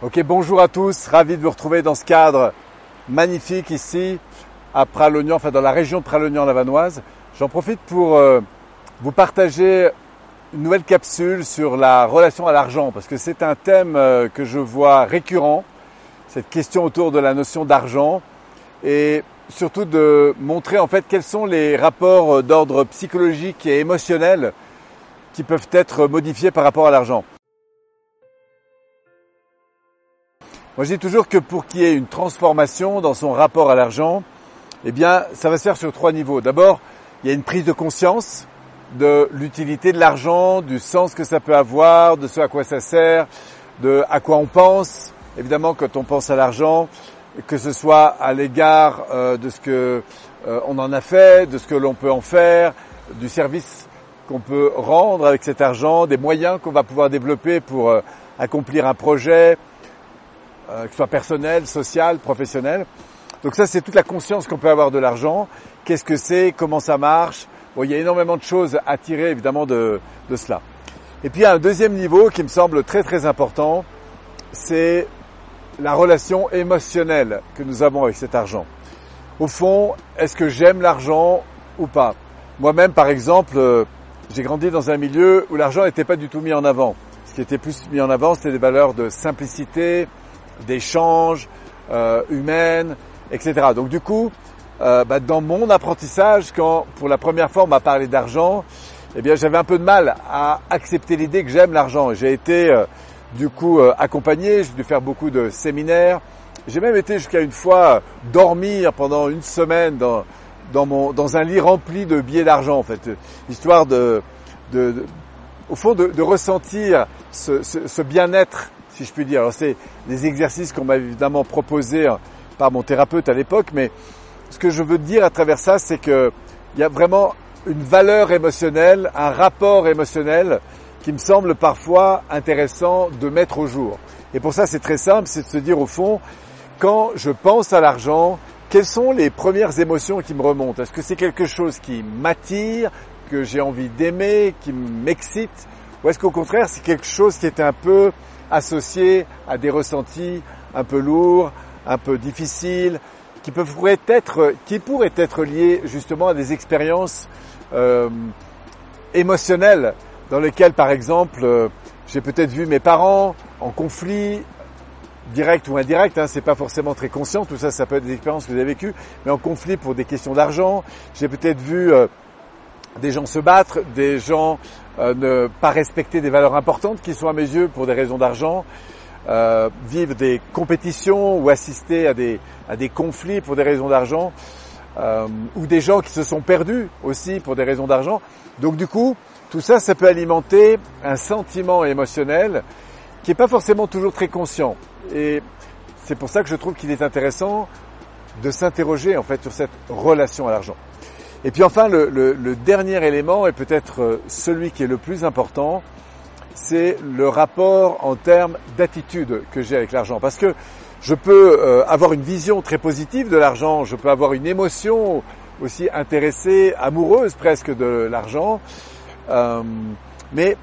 Ok, bonjour à tous, ravi de vous retrouver dans ce cadre magnifique ici à Pralognan, enfin dans la région de Pralognan-Lavanoise. J'en profite pour euh, vous partager une nouvelle capsule sur la relation à l'argent parce que c'est un thème euh, que je vois récurrent, cette question autour de la notion d'argent et surtout de montrer en fait quels sont les rapports euh, d'ordre psychologique et émotionnel qui peuvent être modifiés par rapport à l'argent. Moi, je dis toujours que pour qu'il y ait une transformation dans son rapport à l'argent, eh bien, ça va se faire sur trois niveaux. D'abord, il y a une prise de conscience de l'utilité de l'argent, du sens que ça peut avoir, de ce à quoi ça sert, de à quoi on pense. Évidemment, quand on pense à l'argent, que ce soit à l'égard euh, de ce que euh, on en a fait, de ce que l'on peut en faire, du service qu'on peut rendre avec cet argent, des moyens qu'on va pouvoir développer pour euh, accomplir un projet, euh, que ce soit personnel, social, professionnel. Donc ça, c'est toute la conscience qu'on peut avoir de l'argent. Qu'est-ce que c'est? Comment ça marche? Bon, il y a énormément de choses à tirer évidemment de, de cela. Et puis il y a un deuxième niveau qui me semble très très important, c'est la relation émotionnelle que nous avons avec cet argent. Au fond, est-ce que j'aime l'argent ou pas? Moi-même, par exemple, euh, j'ai grandi dans un milieu où l'argent n'était pas du tout mis en avant. Ce qui était plus mis en avant, c'était des valeurs de simplicité, d'échange euh, humaine, etc. Donc du coup, euh, bah, dans mon apprentissage, quand pour la première fois on m'a parlé d'argent, eh bien j'avais un peu de mal à accepter l'idée que j'aime l'argent. J'ai été euh, du coup euh, accompagné, j'ai dû faire beaucoup de séminaires. J'ai même été jusqu'à une fois dormir pendant une semaine dans, dans, mon, dans un lit rempli de billets d'argent, en fait, histoire de, de, de au fond, de, de ressentir ce, ce bien-être si je puis dire. Alors c'est des exercices qu'on m'a évidemment proposés hein, par mon thérapeute à l'époque, mais ce que je veux dire à travers ça, c'est qu'il y a vraiment une valeur émotionnelle, un rapport émotionnel qui me semble parfois intéressant de mettre au jour. Et pour ça, c'est très simple, c'est de se dire au fond, quand je pense à l'argent, quelles sont les premières émotions qui me remontent? Est-ce que c'est quelque chose qui m'attire, que j'ai envie d'aimer, qui m'excite? Ou est-ce qu'au contraire, c'est quelque chose qui est un peu associés à des ressentis un peu lourds, un peu difficiles, qui pourraient être, qui pourraient être liés justement à des expériences euh, émotionnelles dans lesquelles, par exemple, euh, j'ai peut-être vu mes parents en conflit, direct ou indirect, hein, c'est pas forcément très conscient, tout ça, ça peut être des expériences que vous avez vécues, mais en conflit pour des questions d'argent. J'ai peut-être vu euh, des gens se battre, des gens euh, ne pas respecter des valeurs importantes qui sont à mes yeux pour des raisons d'argent, euh, vivre des compétitions ou assister à des, à des conflits pour des raisons d'argent, euh, ou des gens qui se sont perdus aussi pour des raisons d'argent. Donc du coup, tout ça, ça peut alimenter un sentiment émotionnel qui n'est pas forcément toujours très conscient. Et c'est pour ça que je trouve qu'il est intéressant de s'interroger en fait sur cette relation à l'argent. Et puis enfin, le, dernier élément, et peut-être euh, celui qui est le plus important, c'est le rapport en termes d'attitude que j'ai avec l'argent. Parce que je peux euh, avoir une vision très positive de l'argent, je peux avoir une émotion aussi intéressée, amoureuse presque de l'argent, euh, mais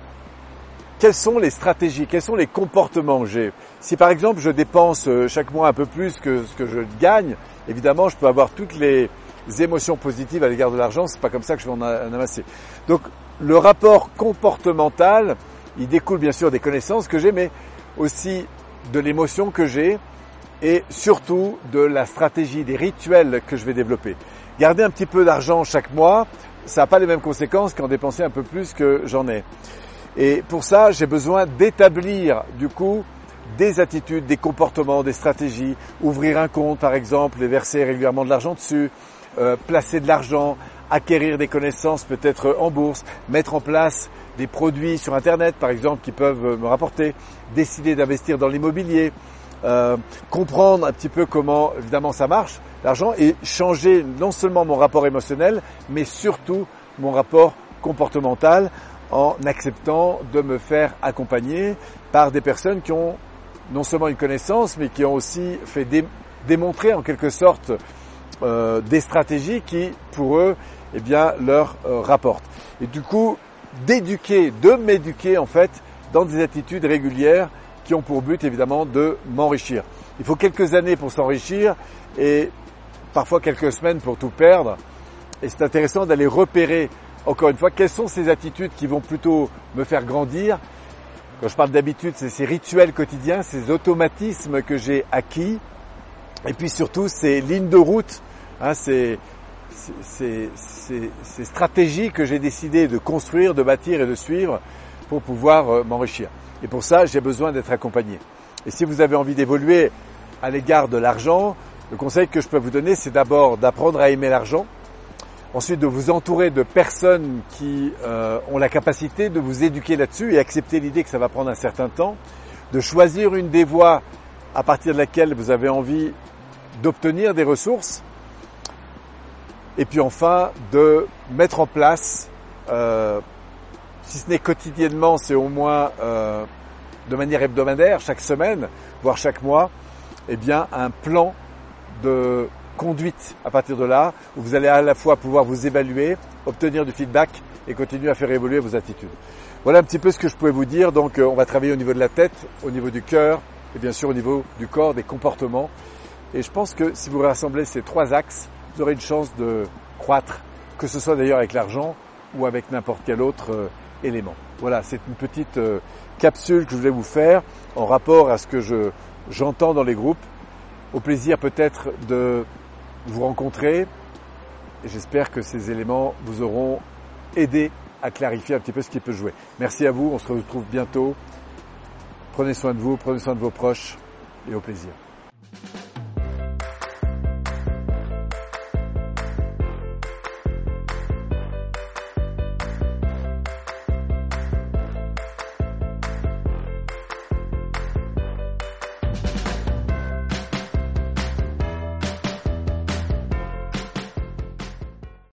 quelles sont les stratégies, quels sont les comportements que j'ai? Si par exemple je dépense chaque mois un peu plus que ce que je gagne, évidemment je peux avoir toutes les émotions positives à l'égard de l'argent, c'est pas comme ça que je vais en amasser. Donc le rapport comportemental, il découle bien sûr des connaissances que j'ai, mais aussi de l'émotion que j'ai et surtout de la stratégie, des rituels que je vais développer. Garder un petit peu d'argent chaque mois, ça n'a pas les mêmes conséquences qu'en dépenser un peu plus que j'en ai. Et pour ça, j'ai besoin d'établir du coup des attitudes, des comportements, des stratégies, ouvrir un compte par exemple et verser régulièrement de l'argent dessus, euh, placer de l'argent, acquérir des connaissances peut-être en bourse, mettre en place des produits sur Internet par exemple qui peuvent me rapporter, décider d'investir dans l'immobilier, euh, comprendre un petit peu comment évidemment ça marche, l'argent, et changer non seulement mon rapport émotionnel, mais surtout mon rapport comportemental en acceptant de me faire accompagner par des personnes qui ont non seulement une connaissance, mais qui ont aussi fait démontrer en quelque sorte euh, des stratégies qui, pour eux, eh bien, leur euh, rapportent. Et du coup, d'éduquer, de m'éduquer en fait dans des attitudes régulières qui ont pour but évidemment de m'enrichir. Il faut quelques années pour s'enrichir et parfois quelques semaines pour tout perdre. Et c'est intéressant d'aller repérer, encore une fois, quelles sont ces attitudes qui vont plutôt me faire grandir. Quand je parle d'habitude, c'est ces rituels quotidiens, ces automatismes que j'ai acquis. Et puis surtout, ces lignes de route, hein, ces, ces, ces, stratégies que j'ai décidé de construire, de bâtir et de suivre pour pouvoir euh, m'enrichir. Et pour ça, j'ai besoin d'être accompagné. Et si vous avez envie d'évoluer à l'égard de l'argent, le conseil que je peux vous donner, c'est d'abord d'apprendre à aimer l'argent, ensuite de vous entourer de personnes qui euh, ont la capacité de vous éduquer là-dessus et accepter l'idée que ça va prendre un certain temps, de choisir une des voies à partir de laquelle vous avez envie d'obtenir des ressources, et puis enfin de mettre en place, euh, si ce n'est quotidiennement, c'est au moins euh, de manière hebdomadaire, chaque semaine, voire chaque mois, eh bien un plan de conduite à partir de là, où vous allez à la fois pouvoir vous évaluer, obtenir du feedback et continuer à faire évoluer vos attitudes. Voilà un petit peu ce que je pouvais vous dire. Donc euh, on va travailler au niveau de la tête, au niveau du cœur et bien sûr au niveau du corps, des comportements. Et je pense que si vous rassemblez ces trois axes, vous aurez une chance de croître, que ce soit d'ailleurs avec l'argent ou avec n'importe quel autre euh, élément. Voilà, c'est une petite euh, capsule que je voulais vous faire en rapport à ce que je, j'entends dans les groupes. Au plaisir peut-être de vous rencontrer. J'espère que ces éléments vous auront aidé à clarifier un petit peu ce qui peut jouer. Merci à vous, on se retrouve bientôt. Prenez soin de vous, prenez soin de vos proches et au plaisir.